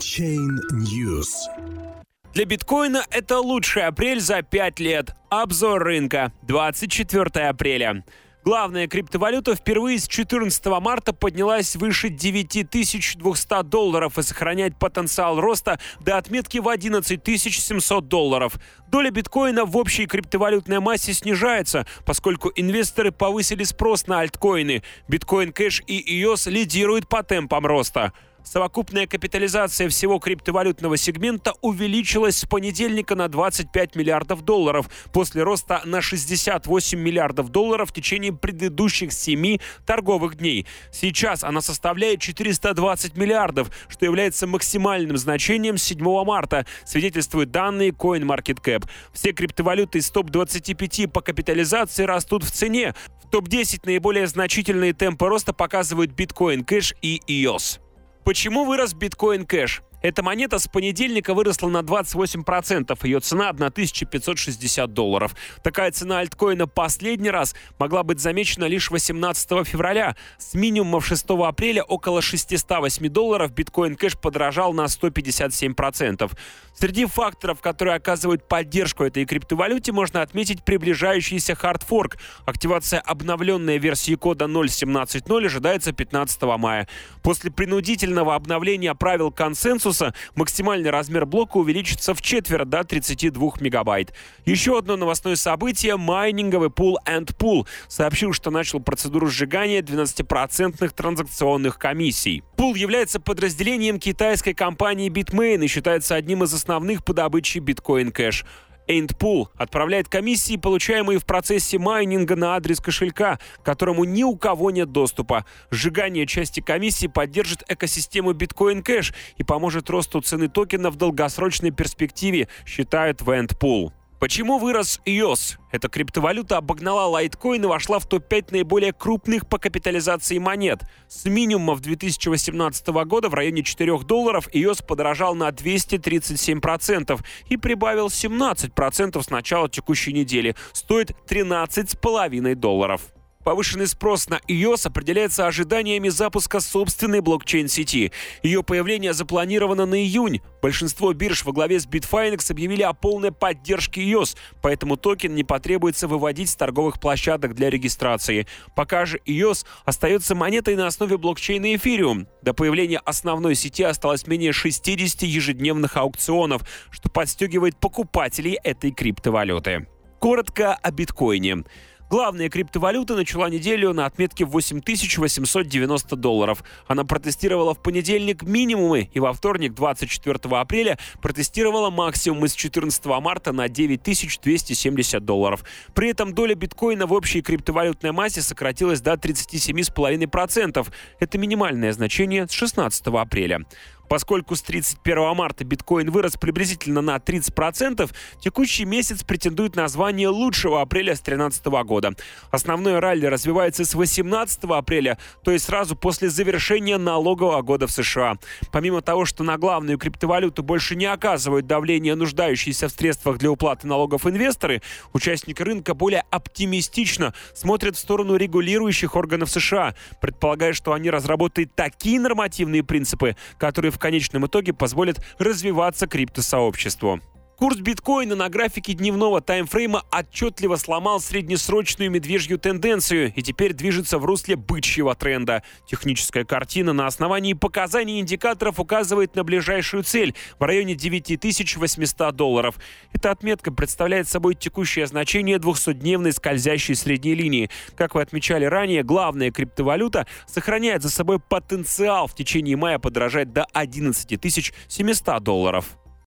Chain News. Для биткоина это лучший апрель за 5 лет. Обзор рынка. 24 апреля. Главная криптовалюта впервые с 14 марта поднялась выше 9200 долларов и сохраняет потенциал роста до отметки в 11 700 долларов. Доля биткоина в общей криптовалютной массе снижается, поскольку инвесторы повысили спрос на альткоины. Биткоин Кэш и EOS лидируют по темпам роста. Совокупная капитализация всего криптовалютного сегмента увеличилась с понедельника на 25 миллиардов долларов после роста на 68 миллиардов долларов в течение предыдущих 7 торговых дней. Сейчас она составляет 420 миллиардов, что является максимальным значением с 7 марта, свидетельствуют данные CoinMarketCap. Все криптовалюты из топ-25 по капитализации растут в цене. В топ-10 наиболее значительные темпы роста показывают Bitcoin Cash и EOS. Почему вырос биткоин кэш? Эта монета с понедельника выросла на 28%. Ее цена 1560 долларов. Такая цена альткоина последний раз могла быть замечена лишь 18 февраля. С минимумов 6 апреля около 608 долларов биткоин кэш подорожал на 157%. Среди факторов, которые оказывают поддержку этой криптовалюте, можно отметить приближающийся хардфорк. Активация обновленной версии кода 0.17.0 ожидается 15 мая. После принудительного обновления правил консенсуса максимальный размер блока увеличится в четверть до 32 мегабайт. Еще одно новостное событие – майнинговый пул and Pool сообщил, что начал процедуру сжигания 12% транзакционных комиссий. Пул является подразделением китайской компании Bitmain и считается одним из основных по добыче биткоин Эйнтпул отправляет комиссии, получаемые в процессе майнинга на адрес кошелька, к которому ни у кого нет доступа. Сжигание части комиссии поддержит экосистему Bitcoin Cash и поможет росту цены токена в долгосрочной перспективе, считает Вентпул. Почему вырос EOS? Эта криптовалюта обогнала лайткоин и вошла в топ-5 наиболее крупных по капитализации монет. С минимума 2018 года в районе 4 долларов EOS подорожал на 237% и прибавил 17% с начала текущей недели. Стоит 13,5 долларов. Повышенный спрос на iOS определяется ожиданиями запуска собственной блокчейн-сети. Ее появление запланировано на июнь. Большинство бирж во главе с Bitfinex объявили о полной поддержке iOS, поэтому токен не потребуется выводить с торговых площадок для регистрации. Пока же iOS остается монетой на основе блокчейна Ethereum. До появления основной сети осталось менее 60 ежедневных аукционов, что подстегивает покупателей этой криптовалюты. Коротко о биткоине. Главная криптовалюта начала неделю на отметке 8890 долларов. Она протестировала в понедельник минимумы и во вторник, 24 апреля, протестировала максимумы с 14 марта на 9270 долларов. При этом доля биткоина в общей криптовалютной массе сократилась до 37,5%. Это минимальное значение с 16 апреля. Поскольку с 31 марта биткоин вырос приблизительно на 30%, текущий месяц претендует на звание лучшего апреля с 2013 года. Основной ралли развивается с 18 апреля, то есть сразу после завершения налогового года в США. Помимо того, что на главную криптовалюту больше не оказывают давление нуждающиеся в средствах для уплаты налогов инвесторы, участники рынка более оптимистично смотрят в сторону регулирующих органов США, предполагая, что они разработают такие нормативные принципы, которые в конечном итоге позволит развиваться криптосообществу. Курс биткоина на графике дневного таймфрейма отчетливо сломал среднесрочную медвежью тенденцию и теперь движется в русле бычьего тренда. Техническая картина на основании показаний индикаторов указывает на ближайшую цель в районе 9800 долларов. Эта отметка представляет собой текущее значение 200-дневной скользящей средней линии. Как вы отмечали ранее, главная криптовалюта сохраняет за собой потенциал в течение мая подорожать до 11 700 долларов.